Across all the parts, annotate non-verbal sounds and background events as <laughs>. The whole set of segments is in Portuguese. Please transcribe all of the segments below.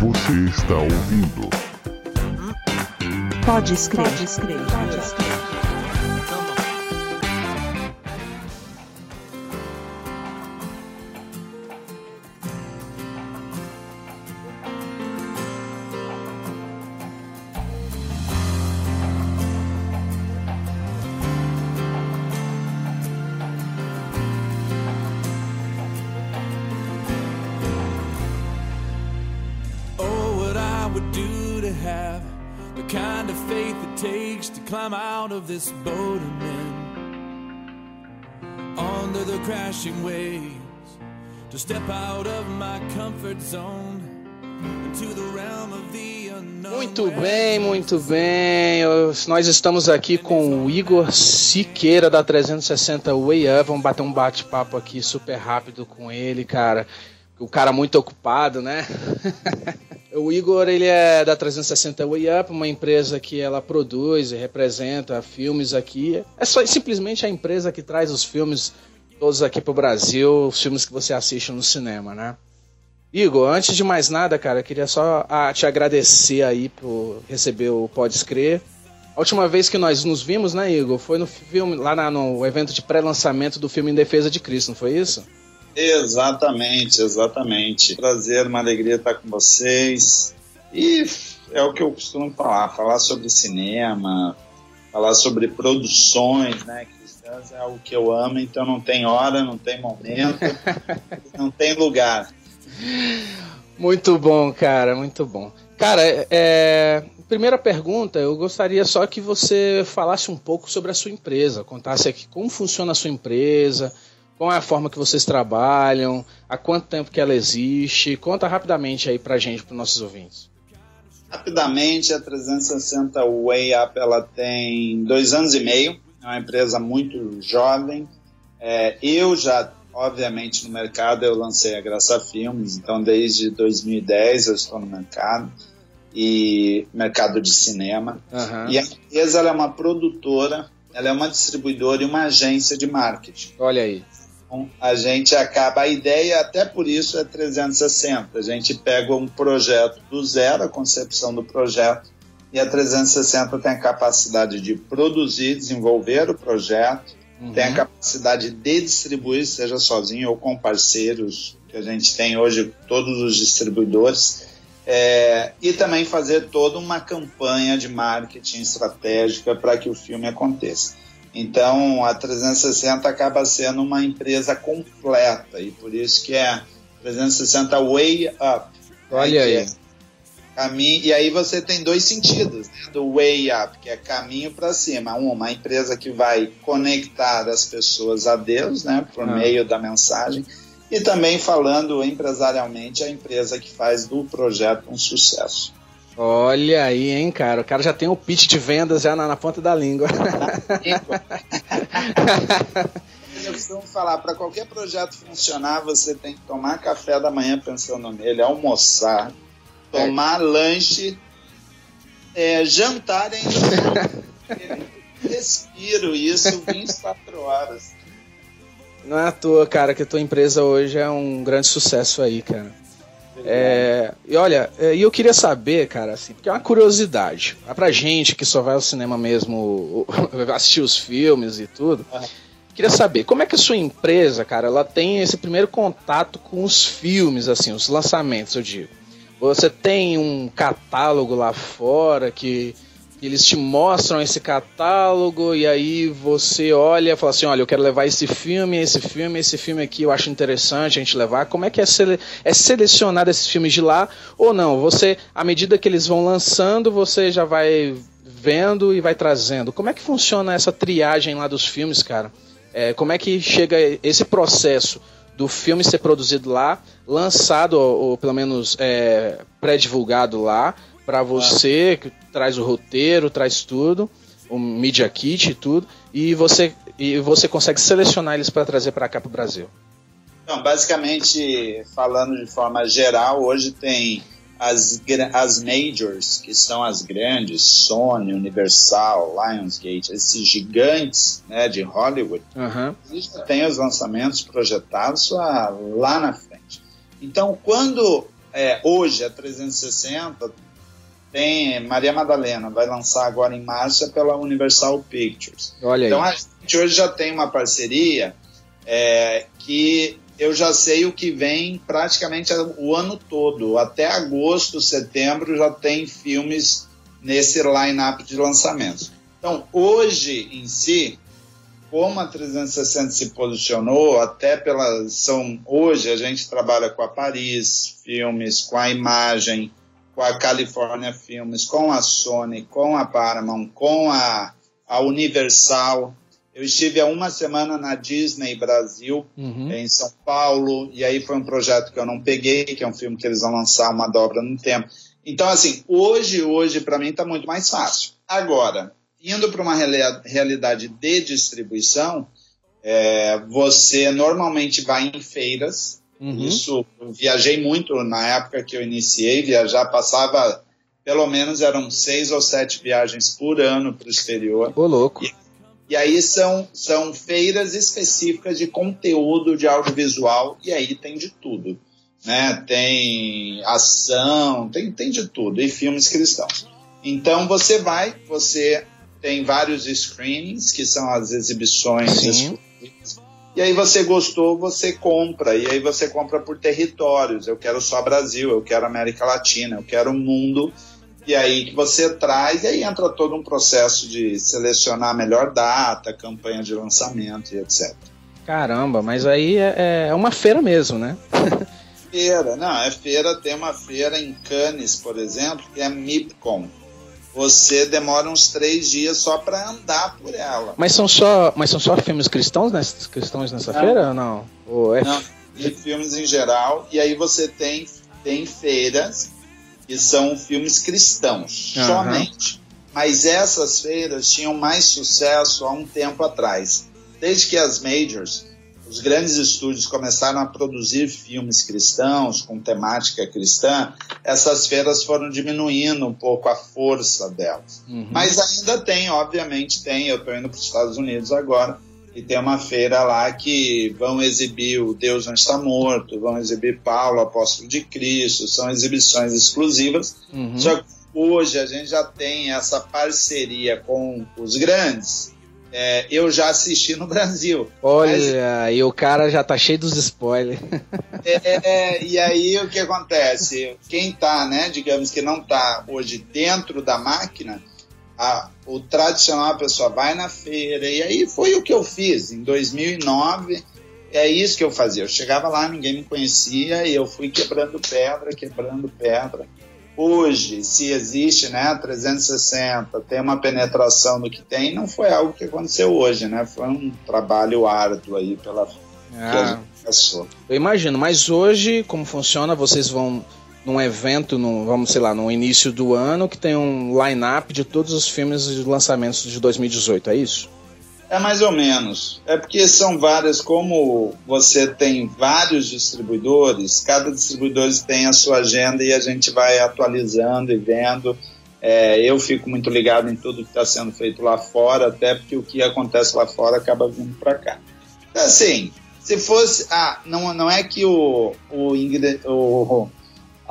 Você está ouvindo. Pode escrever. Pode escrever. Pode escrever. Out of this boat and then the crashing waves to step out of my comfort zone into the realm of the. Muito bem, muito bem. Nós estamos aqui com o Igor Siqueira da 360 Way Up. Vamos bater um bate-papo aqui super rápido com ele, cara. O cara muito ocupado, né? <laughs> o Igor, ele é da 360 Way Up, uma empresa que ela produz e representa filmes aqui. É só simplesmente a empresa que traz os filmes todos aqui pro Brasil, os filmes que você assiste no cinema, né? Igor, antes de mais nada, cara, eu queria só ah, te agradecer aí por receber o Pode Escrer. A última vez que nós nos vimos, né, Igor, foi no filme, lá no evento de pré-lançamento do filme Em Defesa de Cristo, não foi isso? Exatamente, exatamente. Prazer, uma alegria estar com vocês. E é o que eu costumo falar, falar sobre cinema, falar sobre produções, né? Cristãs é algo que eu amo, então não tem hora, não tem momento, <laughs> não tem lugar. Muito bom, cara, muito bom. Cara, é, primeira pergunta, eu gostaria só que você falasse um pouco sobre a sua empresa, contasse aqui como funciona a sua empresa, qual é a forma que vocês trabalham, há quanto tempo que ela existe. Conta rapidamente aí pra gente, pros nossos ouvintes. Rapidamente, a 360 Way Up ela tem dois anos e meio, é uma empresa muito jovem. É, eu já, obviamente, no mercado eu lancei a Graça Filmes, então desde 2010 eu estou no mercado e mercado de cinema. Aham. E a empresa ela é uma produtora, ela é uma distribuidora e uma agência de marketing. Olha aí. Então, a gente acaba, a ideia até por isso é 360. A gente pega um projeto do zero, a concepção do projeto, e a 360 tem a capacidade de produzir, desenvolver o projeto, Uhum. tem a capacidade de distribuir, seja sozinho ou com parceiros, que a gente tem hoje, todos os distribuidores, é, e também fazer toda uma campanha de marketing estratégica para que o filme aconteça. Então, a 360 acaba sendo uma empresa completa e por isso que é 360 Way Up. Olha que aí. é caminho, e aí você tem dois sentidos né, do Way Up, que é caminho para cima. Uma, uma empresa que vai conectar as pessoas a Deus, né, por Ah. meio da mensagem, e também falando empresarialmente a empresa que faz do projeto um sucesso. Olha aí, hein, cara. O cara já tem o pitch de vendas já na, na ponta da língua. <laughs> Eu costumo falar, para qualquer projeto funcionar, você tem que tomar café da manhã pensando nele, almoçar, tomar lanche, é, jantar e ainda respiro isso 24 horas. Não é à toa, cara, que a tua empresa hoje é um grande sucesso aí, cara. É, e olha, é, e eu queria saber, cara, assim, porque é uma curiosidade. É pra gente que só vai ao cinema mesmo <laughs> assistir os filmes e tudo. Aham. Queria saber, como é que a sua empresa, cara, ela tem esse primeiro contato com os filmes, assim, os lançamentos, eu digo. Você tem um catálogo lá fora que eles te mostram esse catálogo e aí você olha e fala assim, olha, eu quero levar esse filme, esse filme, esse filme aqui eu acho interessante a gente levar. Como é que é, sele é esses filmes de lá ou não? Você, à medida que eles vão lançando, você já vai vendo e vai trazendo. Como é que funciona essa triagem lá dos filmes, cara? É, como é que chega esse processo do filme ser produzido lá, lançado ou, ou pelo menos é, pré-divulgado lá para você que traz o roteiro, traz tudo, o media kit e tudo, e você e você consegue selecionar eles para trazer para cá para o Brasil. Então, basicamente, falando de forma geral, hoje tem as, as majors, que são as grandes, Sony, Universal, Lionsgate, esses gigantes né, de Hollywood, Aham. eles têm os lançamentos projetados lá, lá na frente. Então, quando é, hoje, a 360, tem Maria Madalena, vai lançar agora em março é pela Universal Pictures. Olha Então aí. a gente hoje já tem uma parceria é, que eu já sei o que vem praticamente o ano todo. Até agosto, setembro já tem filmes nesse line-up de lançamentos. Então, hoje em si, como a 360 se posicionou, até pela são hoje a gente trabalha com a Paris Filmes, com a Imagem, com a California Filmes, com a Sony, com a Paramount, com a, a Universal. Eu estive há uma semana na Disney Brasil, Uhum. em São Paulo, e aí foi um projeto que eu não peguei, que é um filme que eles vão lançar uma dobra no tempo. Então, assim, hoje, hoje, para mim, está muito mais fácil. Agora, indo para uma reali- realidade de distribuição, é, você normalmente vai em feiras. Uhum. Isso, eu viajei muito na época que eu iniciei, viajar passava, pelo menos eram seis ou sete viagens por ano para o exterior. Ô, louco. E aí são, são feiras específicas de conteúdo de audiovisual, e aí tem de tudo. Né? Tem ação, tem, tem de tudo, e filmes cristãos. Então você vai, você tem vários screenings, que são as exibições. E aí você gostou, você compra. E aí você compra por territórios. Eu quero só Brasil, eu quero América Latina, eu quero o mundo. E aí que você traz, e aí entra todo um processo de selecionar a melhor data, campanha de lançamento e etc. Caramba, mas aí é, é uma feira mesmo, né? <laughs> Feira, não, é feira, tem uma feira em Cannes, por exemplo, que é a MIPCOM. Você demora uns três dias só para andar por ela. Mas são só, mas são só filmes cristãos, nessa, cristãos nessa Não. feira ou não? Ou é Não, e filmes em geral. E aí você tem, tem feiras que são filmes cristãos, Aham. somente. Mas essas feiras tinham mais sucesso há um tempo atrás. Desde que as majors, os grandes estúdios começaram a produzir filmes cristãos com temática cristã, essas feiras foram diminuindo um pouco a força delas. Uhum. Mas ainda tem, obviamente tem. Eu estou indo para os Estados Unidos agora e tem uma feira lá que vão exibir o Deus não está morto, vão exibir Paulo, apóstolo de Cristo, são exibições exclusivas. Uhum. Só que hoje a gente já tem essa parceria com os grandes. É, eu já assisti no Brasil. Olha, e o cara já tá cheio dos spoilers. É, é, e aí o que acontece? Quem tá, né, digamos que não tá hoje dentro da máquina, a- o tradicional a pessoa vai na feira, e aí foi o que eu fiz em 2009. É isso que eu fazia. Eu chegava lá, ninguém me conhecia, e eu fui quebrando pedra, quebrando pedra. Hoje, se existe, né, 360, tem uma penetração do que tem, não foi algo que aconteceu hoje, né? Foi um trabalho árduo aí pela que a Ah, gente passou. eu imagino, mas hoje, como funciona? Vocês vão num evento, num, vamos, sei lá, no início do ano, que tem um line-up de todos os filmes e lançamentos de 2018, é isso? É mais ou menos. É porque são várias, como você tem vários distribuidores, cada distribuidor tem a sua agenda e a gente vai atualizando e vendo. É, eu fico muito ligado em tudo que está sendo feito lá fora, até porque o que acontece lá fora acaba vindo para cá. Então, assim, se fosse. Ah, não, não é que o, o, o-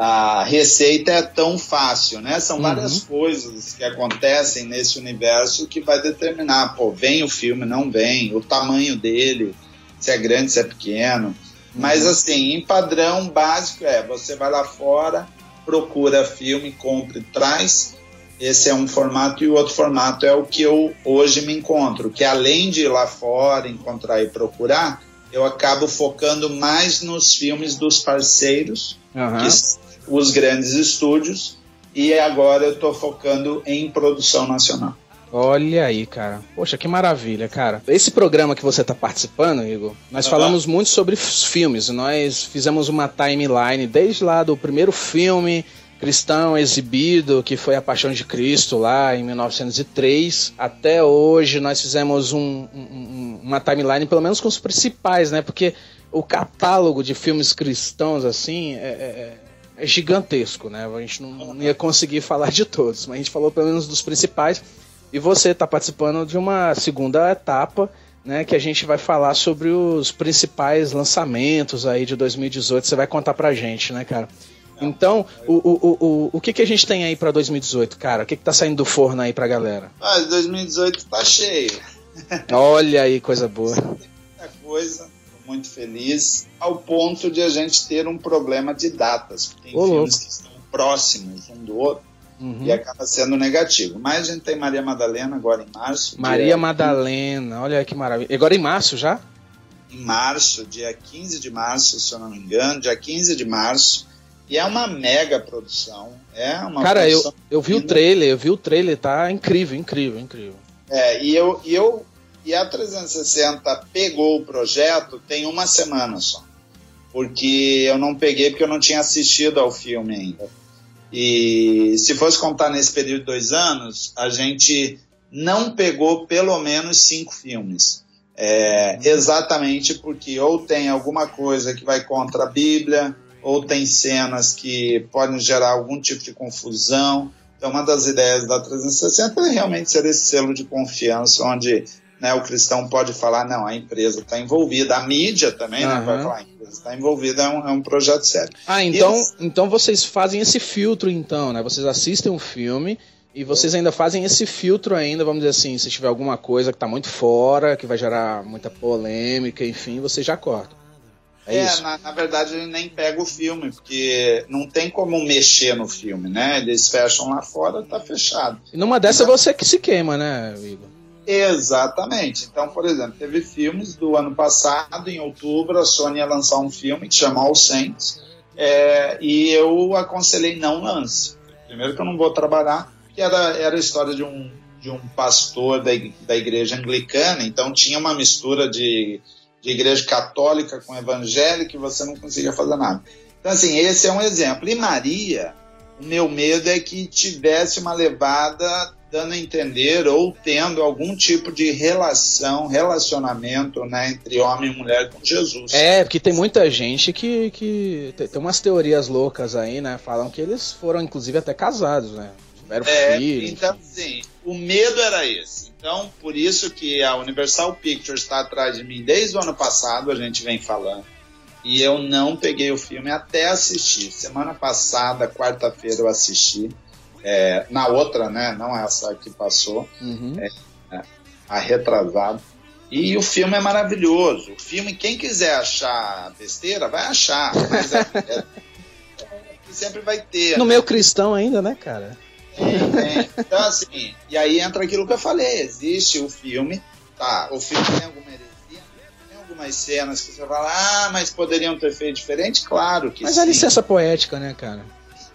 a receita é tão fácil, né? São Uhum. várias coisas que acontecem nesse universo que vai determinar, pô, vem o filme, não vem, o tamanho dele, se é grande, se é pequeno. Mas assim, em padrão básico é, você vai lá fora, procura filme, compra e traz. Esse é um formato e o outro formato é o que eu hoje me encontro, que além de ir lá fora, encontrar e procurar, eu acabo focando mais nos filmes dos parceiros Aham. que os grandes estúdios, e agora eu estou focando em produção nacional. Olha aí, cara. Poxa, que maravilha, cara. Esse programa que você tá participando, Igor, nós Aham. falamos muito sobre os filmes. Nós fizemos uma timeline desde lá do primeiro filme cristão exibido, que foi A Paixão de Cristo, lá em 1903, até hoje nós fizemos um- um- uma timeline, pelo menos com os principais, né? Porque o catálogo de filmes cristãos, assim, é- é- é gigantesco, né? A gente não, não ia conseguir falar de todos, mas a gente falou pelo menos dos principais. E você está participando de uma segunda etapa, né? Que a gente vai falar sobre os principais lançamentos aí de 2018. Você vai contar pra gente, né, cara? Então, o, o, o, o, que, que a gente tem aí pra 2018, cara? O que, que tá saindo do forno aí pra galera? Mas 2018 tá cheio. Olha aí, coisa boa. Muita coisa, muito feliz, ao ponto de a gente ter um problema de datas. Tem Ô, filmes louco. que estão próximos um do outro Uhum. e acaba sendo negativo. Mas a gente tem Maria Madalena agora em março. Maria Madalena, olha aí que maravilha. Agora em março já? Em março, dia 15 de março, se eu não me engano, dia 15 de março. E é uma mega produção. É uma Cara, eu, eu vi o linda. trailer, eu vi o trailer, tá incrível, incrível, incrível. É, e eu, e eu e a 360 pegou o projeto tem uma semana só. Porque eu não peguei porque eu não tinha assistido ao filme ainda. E se fosse contar nesse período de dois anos, a gente não pegou pelo menos cinco filmes. É, exatamente porque ou tem alguma coisa que vai contra a Bíblia, ou tem cenas que podem gerar algum tipo de confusão. Então, uma das ideias da 360 é realmente ser esse selo de confiança, onde né, o cristão pode falar: não, a empresa está envolvida, a mídia também né, Aham. vai falar: a empresa está envolvida, é um, é um projeto sério. Ah, então, Isso. então vocês fazem esse filtro, então, né? Vocês assistem um filme e vocês ainda fazem esse filtro ainda, vamos dizer assim, se tiver alguma coisa que tá muito fora, que vai gerar muita polêmica, enfim, vocês já cortam. É, É, isso. na, na verdade, ele nem pega o filme, porque não tem como mexer no filme, né? Eles fecham lá fora, tá fechado. E numa dessa é você que se queima, né, Igor? Exatamente. Então, por exemplo, teve filmes do ano passado, em outubro, a Sony ia lançar um filme que chama All Saints, é, e eu aconselhei não lance. Primeiro que eu não vou trabalhar, que era, era a história de um, de um pastor da, da igreja anglicana, então tinha uma mistura de, de igreja católica com evangélica e você não conseguia fazer nada. Então, assim, esse é um exemplo. E Maria, o meu medo é que tivesse uma levada dando a entender ou tendo algum tipo de relação, relacionamento né, entre homem e mulher com Jesus. É, porque tem muita gente que, que tem, umas teorias loucas aí, né? Falam que eles foram, inclusive, até casados, né? Tiveram É, filhos. então, assim, o medo era esse. Então, por isso que a Universal Pictures está atrás de mim desde o ano passado, a gente vem falando. E eu não peguei o filme até assistir. Semana passada, quarta-feira, eu assisti. É, na outra, né? Não essa que passou. Uhum. a retrasado. E o filme é maravilhoso. O filme, quem quiser achar besteira, vai achar. Mas é, é- é- sempre vai ter. No né? meio cristão ainda, né, cara? Tem, tem. Então, assim, e aí entra aquilo que eu falei: existe o filme, tá? O filme tem alguma heresia, tem algumas cenas que você fala, ah, mas poderiam ter feito diferente? Claro que Mas sim. a licença poética, né, cara?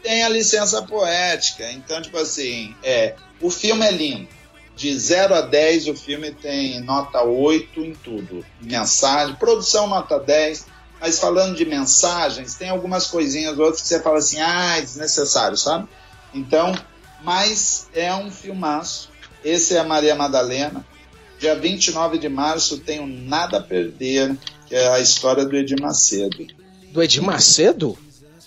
Tem a licença poética. Então, tipo assim, é, o filme é lindo. De 0 a 10, o filme tem nota 8 em tudo. Mensagem, produção nota 10. Mas falando de mensagens, tem algumas coisinhas outras que você fala assim, ah, é desnecessário, sabe? Então, mas é um filmaço. Esse é a Maria Madalena. Dia 29 de março tenho Nada a Perder, que é a história do Edir Macedo. Do Edir Macedo?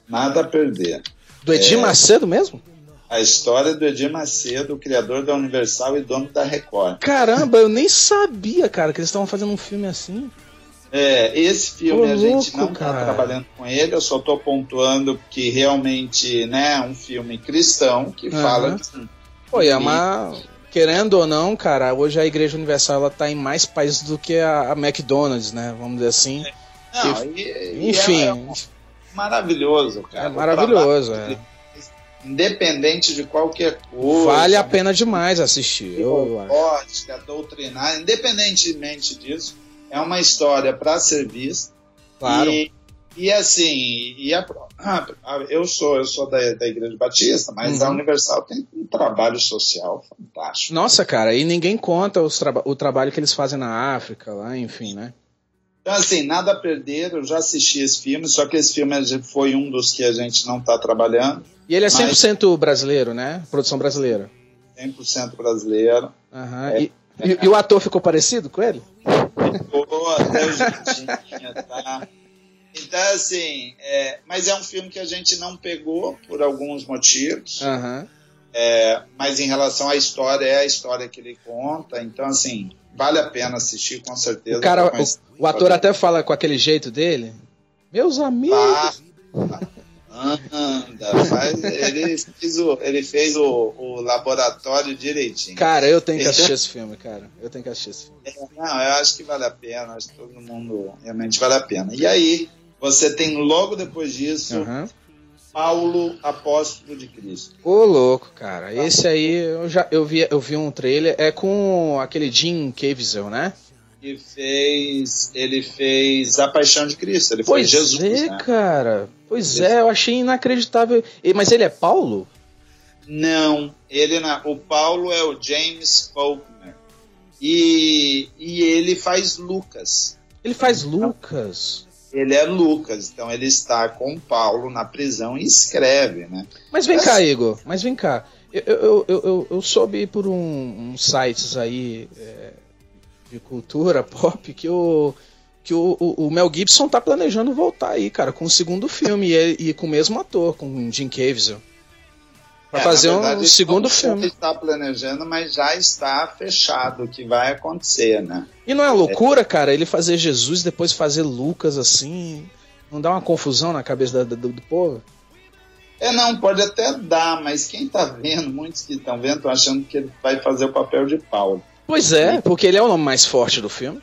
Nada a Perder. Do Edir Macedo mesmo? A história do Edir Macedo, criador da Universal e dono da Record. Caramba, eu nem sabia, cara, que eles estavam fazendo um filme assim. É, esse filme Ô, a gente louco, não está trabalhando com ele, eu só estou pontuando que realmente né, é um filme cristão que Aham. fala de Pô, e é uma. Querendo ou não, cara, hoje a Igreja Universal ela tá em mais países do que a, a McDonald's, né? Vamos dizer assim. Não, e- e Enfim, é, é maravilhoso, cara. é maravilhoso. É. Independente de qualquer coisa. Vale a pena demais assistir. Eu, eu acho. Ótica, doutrinar, independentemente disso, é uma história para ser vista. Claro. E, e assim, e a, ah, eu sou eu sou da, da Igreja Batista, mas Uhum. a Universal tem um trabalho social fantástico. Nossa, cara, e ninguém conta os traba- o trabalho que eles fazem na África, lá, enfim, né? Então, assim, nada a perder, eu já assisti esse filme, só que esse filme foi um dos que a gente não está trabalhando, E ele é Mas- 100% brasileiro, né? Produção brasileira. 100% brasileiro. Aham. É. E, e- e o ator ficou parecido com ele? Ficou até o jeitinho, tá? Então, assim, é, mas é um filme que a gente não pegou por alguns motivos. É, mas em relação à história, é a história que ele conta. Então, assim, vale a pena assistir, com certeza. O cara, o, o ator até fala com aquele jeito dele. Meus amigos. Tá. Anda, faz, ele fez, o, ele fez o, o laboratório direitinho. Cara, eu tenho que <laughs> assistir esse filme, cara. Eu tenho que assistir esse filme. É, não, eu acho que vale a pena, acho que todo mundo realmente vale a pena. E aí, você tem logo depois disso, Aham. Paulo, apóstolo de Cristo. Ô, louco, cara. Esse aí, eu já eu vi, eu vi um trailer. É com aquele Jim Caviezel, né? Que fez. Ele fez a paixão de Cristo. Ele foi Pois Jesus, é, né? cara. Pois Ele- é, eu achei inacreditável. Mas ele é Paulo? Não, ele o Paulo é o James Faulkner. E, e ele faz Lucas. Ele faz Lucas. Ele é Lucas, então ele está com Paulo na prisão e escreve, né? Mas vem cá, Igor. Mas vem cá. Eu, eu, eu, eu, soube por um, uns sites aí é, de cultura <laughs> pop que o que o, o, o Mel Gibson tá planejando voltar aí, cara, com o segundo filme e, e com o mesmo ator, com o Jim Caviezel. Pra É, fazer na um verdade, segundo filme. está planejando, mas já está fechado o que vai acontecer, né? E não é loucura, cara, ele fazer Jesus e depois fazer Lucas assim? Não dá uma confusão na cabeça da- do, do povo? É, não, pode até dar, mas quem tá vendo, muitos que estão vendo, estão achando que ele vai fazer o papel de Paulo. Pois é, porque ele é o nome mais forte do filme.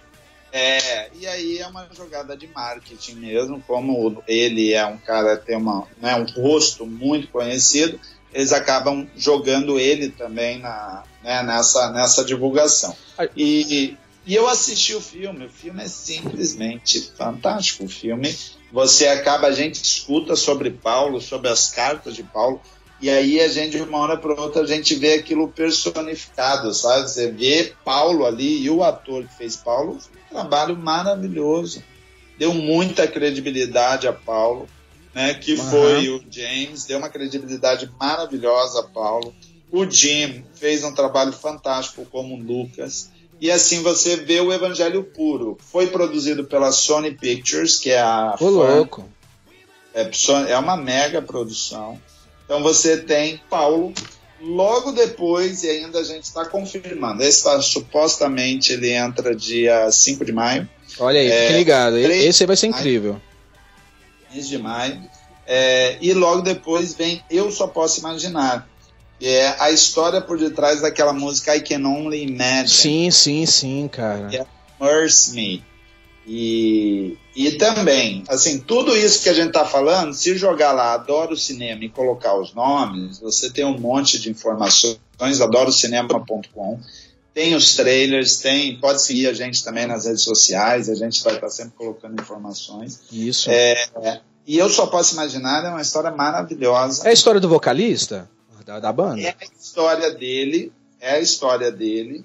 É, e aí é uma jogada de marketing mesmo, como ele é um cara, tem uma, né, um rosto muito conhecido, eles acabam jogando ele também na, né, nessa, nessa divulgação. E, e eu assisti o filme, o filme é simplesmente fantástico. O filme, você acaba, a gente escuta sobre Paulo, sobre as cartas de Paulo, e aí a gente, de uma hora para outra, a gente vê aquilo personificado, sabe? Você vê Paulo ali e o ator que fez Paulo, um trabalho maravilhoso. Deu muita credibilidade a Paulo, né? Que Aham. foi o James, deu uma credibilidade maravilhosa a Paulo. O Jim fez um trabalho fantástico como Lucas. E assim você vê o Evangelho Puro. Foi produzido pela Sony Pictures, que é a Ô, louco. é, é uma mega produção. Então você tem Paulo. Logo depois, e ainda a gente está confirmando, esse tá, supostamente ele entra dia 5 de maio. Olha aí, É, fique ligado. três- Esse aí vai ser incrível. 15 de maio. É, e logo depois vem Eu Só Posso Imaginar. Que é a história por detrás daquela música I Can Only Imagine. Sim, sim, sim, cara. É. Mercy Me. E, e também, assim, tudo isso que a gente tá falando, se jogar lá Adoro Cinema e colocar os nomes, você tem um monte de informações, adorocinema.com. Tem os trailers, tem, pode seguir a gente também nas redes sociais, a gente vai estar sempre colocando informações. Isso. É, e eu só posso imaginar, é uma história maravilhosa. É a história do vocalista da, da banda? É a história dele, é a história dele.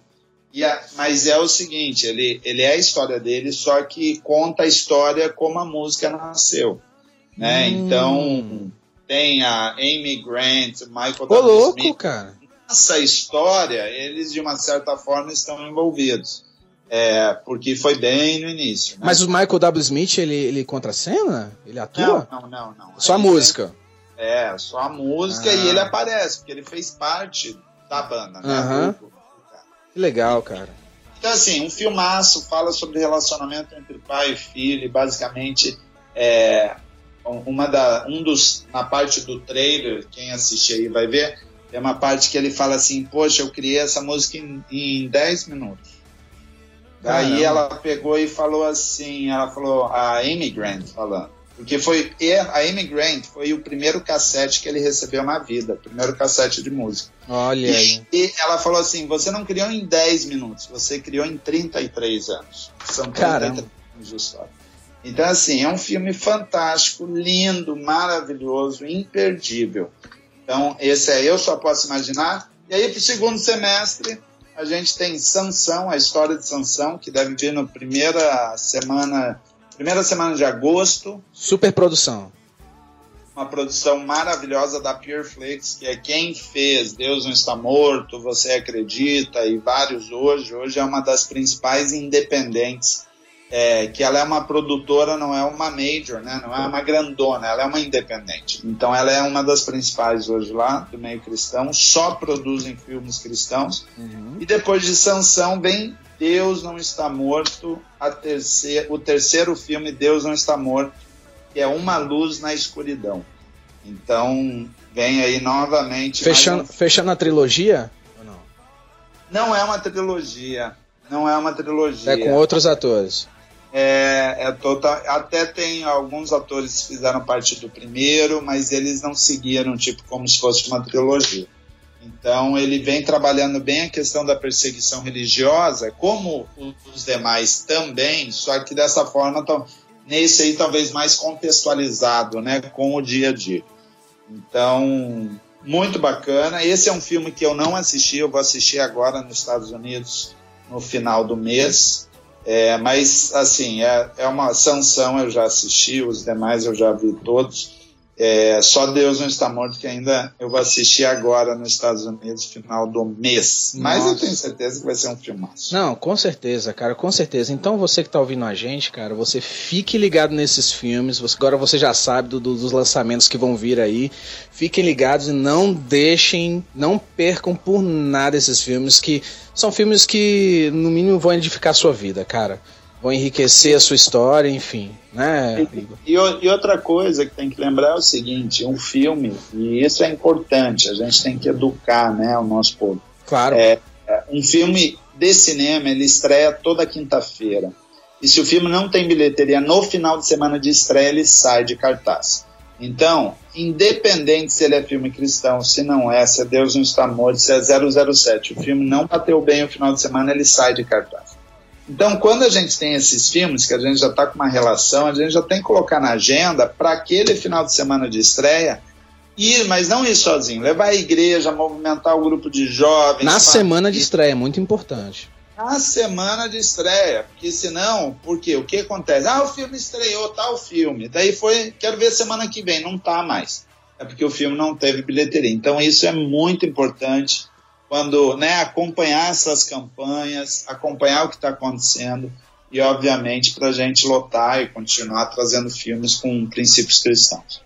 E a- mas é o seguinte, ele, ele é a história dele, só que conta a história como a música nasceu. Né? Hum. Então tem a Amy Grant, Michael Ô, louco, Smith. cara. Nessa história, eles de uma certa forma estão envolvidos. É, porque foi bem no início. né? Mas o Michael W. Smith, ele, ele contracena? Ele não, atua? não, não, não. Só a música. É, só a música Ah. e ele aparece, porque ele fez parte da banda, né? Que legal, cara. Então, assim, um filmaço fala sobre relacionamento entre pai e filho, e basicamente é uma da, um dos, na parte do trailer, quem assistir aí vai ver, é uma parte que ele fala assim, poxa, eu criei essa música em, em 10 minutos. Daí Caramba. ela pegou e falou assim, ela falou, a Amy Grant falando, porque foi, e a Amy Grant foi o primeiro cassete que ele recebeu na vida, o primeiro cassete de música. Olha aí. E ela falou assim: você não criou em 10 minutos, você criou em 33 anos. São 33 Caramba. anos de história. Então, assim, é um filme fantástico, lindo, maravilhoso, imperdível. Então, esse é Eu Só Posso Imaginar. E aí, para o segundo semestre, a gente tem Sansão, a história de Sansão, que deve vir na primeira semana, primeira semana de agosto Super produção. uma produção maravilhosa da Pureflix, que é quem fez Deus Não Está Morto, Você Acredita e vários hoje. Hoje é uma das principais independentes, é, que ela é uma produtora, não é uma major, né? não é uma grandona, ela é uma independente. Então ela é uma das principais hoje lá, do meio cristão, só produzem filmes cristãos. Uhum. E depois de Sansão vem Deus Não Está Morto, a terceira, o terceiro filme Deus Não Está Morto, que é Uma Luz na Escuridão. Então, vem aí novamente. Fechando, um... fechando a trilogia? Não? Não é uma trilogia. Não é uma trilogia. É com outros atores. É, é total, até tem alguns atores que fizeram parte do primeiro, mas eles não seguiram tipo como se fosse uma trilogia. Então ele vem trabalhando bem a questão da perseguição religiosa, como os demais também, só que dessa forma nesse aí talvez mais contextualizado, né, com o dia a dia. Então muito bacana. Esse é um filme que eu não assisti, eu vou assistir agora nos Estados Unidos no final do mês. É, mas, assim, é, é uma sanção, eu já assisti, os demais eu já vi todos. É, só Deus não está morto, que ainda eu vou assistir agora nos Estados Unidos, final do mês. Mas Nossa. eu tenho certeza que vai ser um filmaço. Não, com certeza, cara, com certeza. Então você que está ouvindo a gente, cara, você fique ligado nesses filmes. Você, agora você já sabe do, do, dos lançamentos que vão vir aí. Fiquem ligados e não deixem, não percam por nada esses filmes, que são filmes que, no mínimo, vão edificar a sua vida, cara vão enriquecer a sua história, enfim, né? E, e, e, outra coisa que tem que lembrar é o seguinte, um filme, e isso é importante, a gente tem que educar, né, o nosso povo. Claro. É, é um filme de cinema, ele estreia toda quinta-feira. E se o filme não tem bilheteria no final de semana de estreia, ele sai de cartaz. Então, independente se ele é filme cristão, se não é, se é Deus não está morto, se é 007, o filme não bateu bem o final de semana, ele sai de cartaz. Então, quando a gente tem esses filmes, que a gente já está com uma relação, a gente já tem que colocar na agenda para aquele final de semana de estreia ir, mas não ir sozinho, levar a igreja, movimentar o grupo de jovens. Na semana de estreia, é muito importante. Na semana de estreia, porque senão, porque o que acontece? Ah, o filme estreou, tal tá filme. Daí foi, quero ver semana que vem, não tá mais. É porque o filme não teve bilheteria. Então isso é muito importante quando né, acompanhar essas campanhas, acompanhar o que está acontecendo e, obviamente, para a gente lotar e continuar trazendo filmes com princípios cristãos.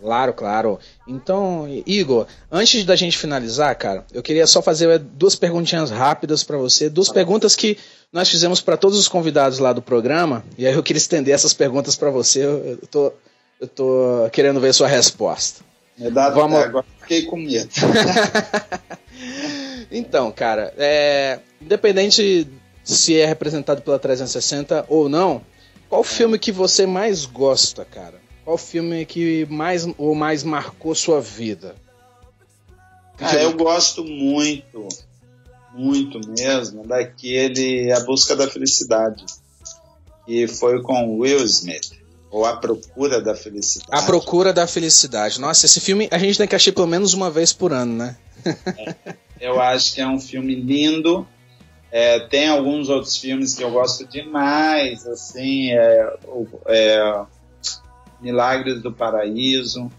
Claro, claro. Então, Igor, antes da gente finalizar, cara, eu queria só fazer duas perguntinhas rápidas para você, duas perguntas que nós fizemos para todos os convidados lá do programa, e aí eu queria estender essas perguntas para você. Eu tô, eu tô querendo ver sua resposta. Me dá Vamos... agora fiquei com medo. <laughs> Então, cara, é, independente se é representado pela 360 ou não, qual filme que você mais gosta, cara? Qual filme que mais ou mais marcou sua vida? Cara, eu gosto muito, muito mesmo, daquele A Busca da Felicidade, que foi com Will Smith. Ou A Procura da Felicidade. A Procura da Felicidade. Nossa, esse filme a gente tem que assistir pelo menos uma vez por ano, né? É. Eu acho que é um filme lindo. É, tem alguns outros filmes que eu gosto demais, assim, é, é Milagres do Paraíso,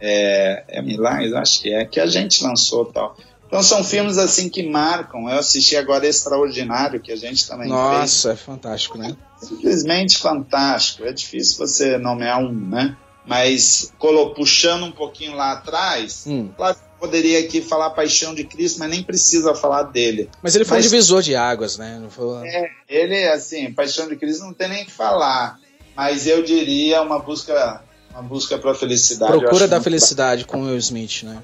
é, é Milagres, acho que é, que a gente lançou tal. Então são filmes assim que marcam. Eu assisti agora Extraordinário, que a gente também Nossa, fez. é fantástico, né? Simplesmente fantástico. É difícil você nomear um, né? Mas puxando um pouquinho lá atrás, hum. claro poderia aqui falar Paixão de Cristo, mas nem precisa falar dele. Mas ele foi mas, um divisor de águas, né? Foi... É, ele, assim, Paixão de Cristo não tem nem o que falar. Mas eu diria uma busca uma busca para a felicidade. Procura da felicidade com Will Smith, né?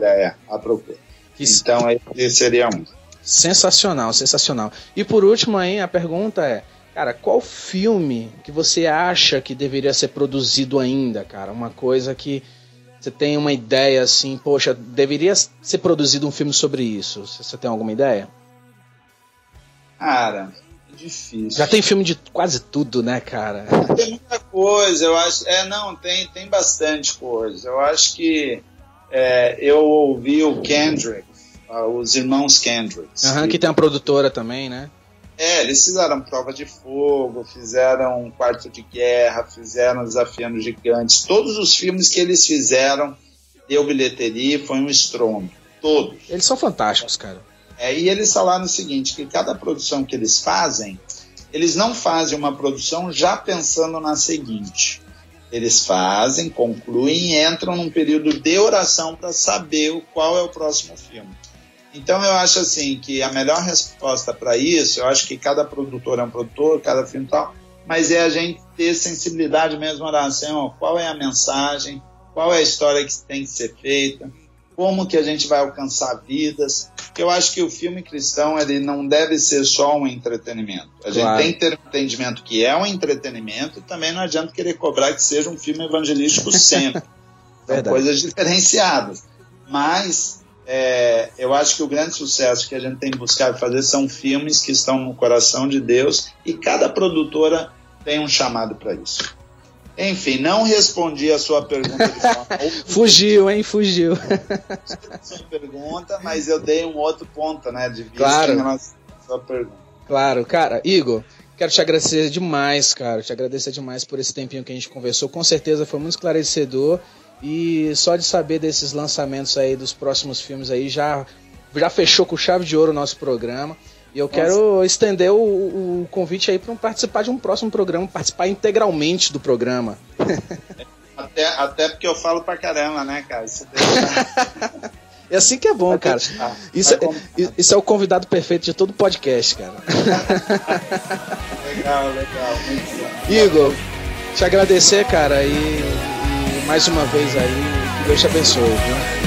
É, a procura. Então, esse seria um. Sensacional, sensacional. E por último aí, a pergunta é, cara, qual filme que você acha que deveria ser produzido ainda, cara? Uma coisa que você tem uma ideia assim, poxa, deveria ser produzido um filme sobre isso? Você tem alguma ideia? Cara, é difícil. Já tem filme de quase tudo, né, cara? <laughs> Tem muita coisa, eu acho. É, não, tem, tem bastante coisa. Eu acho que é, eu ouvi o Kendrick, ah, os irmãos Kendrick. Uhum, que, que tem uma produtora também, né? É, eles fizeram Prova de Fogo, fizeram Quarto de Guerra, fizeram Desafiando Gigantes. Todos os filmes que eles fizeram deu bilheteria foi um estrondo. Todos. Eles são fantásticos, cara. É, e eles falaram o seguinte, que cada produção que eles fazem, eles não fazem uma produção já pensando na seguinte. Eles fazem, concluem e entram num período de oração para saber qual é o próximo filme. Então eu acho assim que a melhor resposta para isso, eu acho que cada produtor é um produtor, cada filme tal, mas é a gente ter sensibilidade mesmo, orar assim, ó, qual é a mensagem, qual é a história que tem que ser feita, como que a gente vai alcançar vidas. Eu acho que o filme cristão ele não deve ser só um entretenimento. A gente Claro. tem que ter um entendimento que é um entretenimento, também não adianta querer cobrar que seja um filme evangelístico sempre. <laughs> São coisas diferenciadas. Mas é, eu acho que o grande sucesso que a gente tem buscado fazer são filmes que estão no coração de Deus e cada produtora tem um chamado para isso. Enfim, não respondi a sua pergunta de forma <laughs> Fugiu, hein? Fugiu. sua pergunta, mas eu dei um outro ponto, né, de vista Claro. em relação à sua pergunta. Claro, cara. Igor, quero te agradecer demais, cara. Te agradecer demais por esse tempinho que a gente conversou. Com certeza foi muito esclarecedor. E só de saber desses lançamentos aí dos próximos filmes aí já, já fechou com chave de ouro o nosso programa. E eu Nossa. quero estender o, o convite aí para participar de um próximo programa, participar integralmente do programa. <laughs> Até, até porque eu falo pra caramba, né, cara? Isso deixa- <laughs> É assim que é bom, cara. Isso, é- isso é o convidado perfeito de todo podcast, cara. <laughs> Legal, legal. Muito. Igor, te agradecer, cara, e mais uma vez aí, que Deus te abençoe, viu?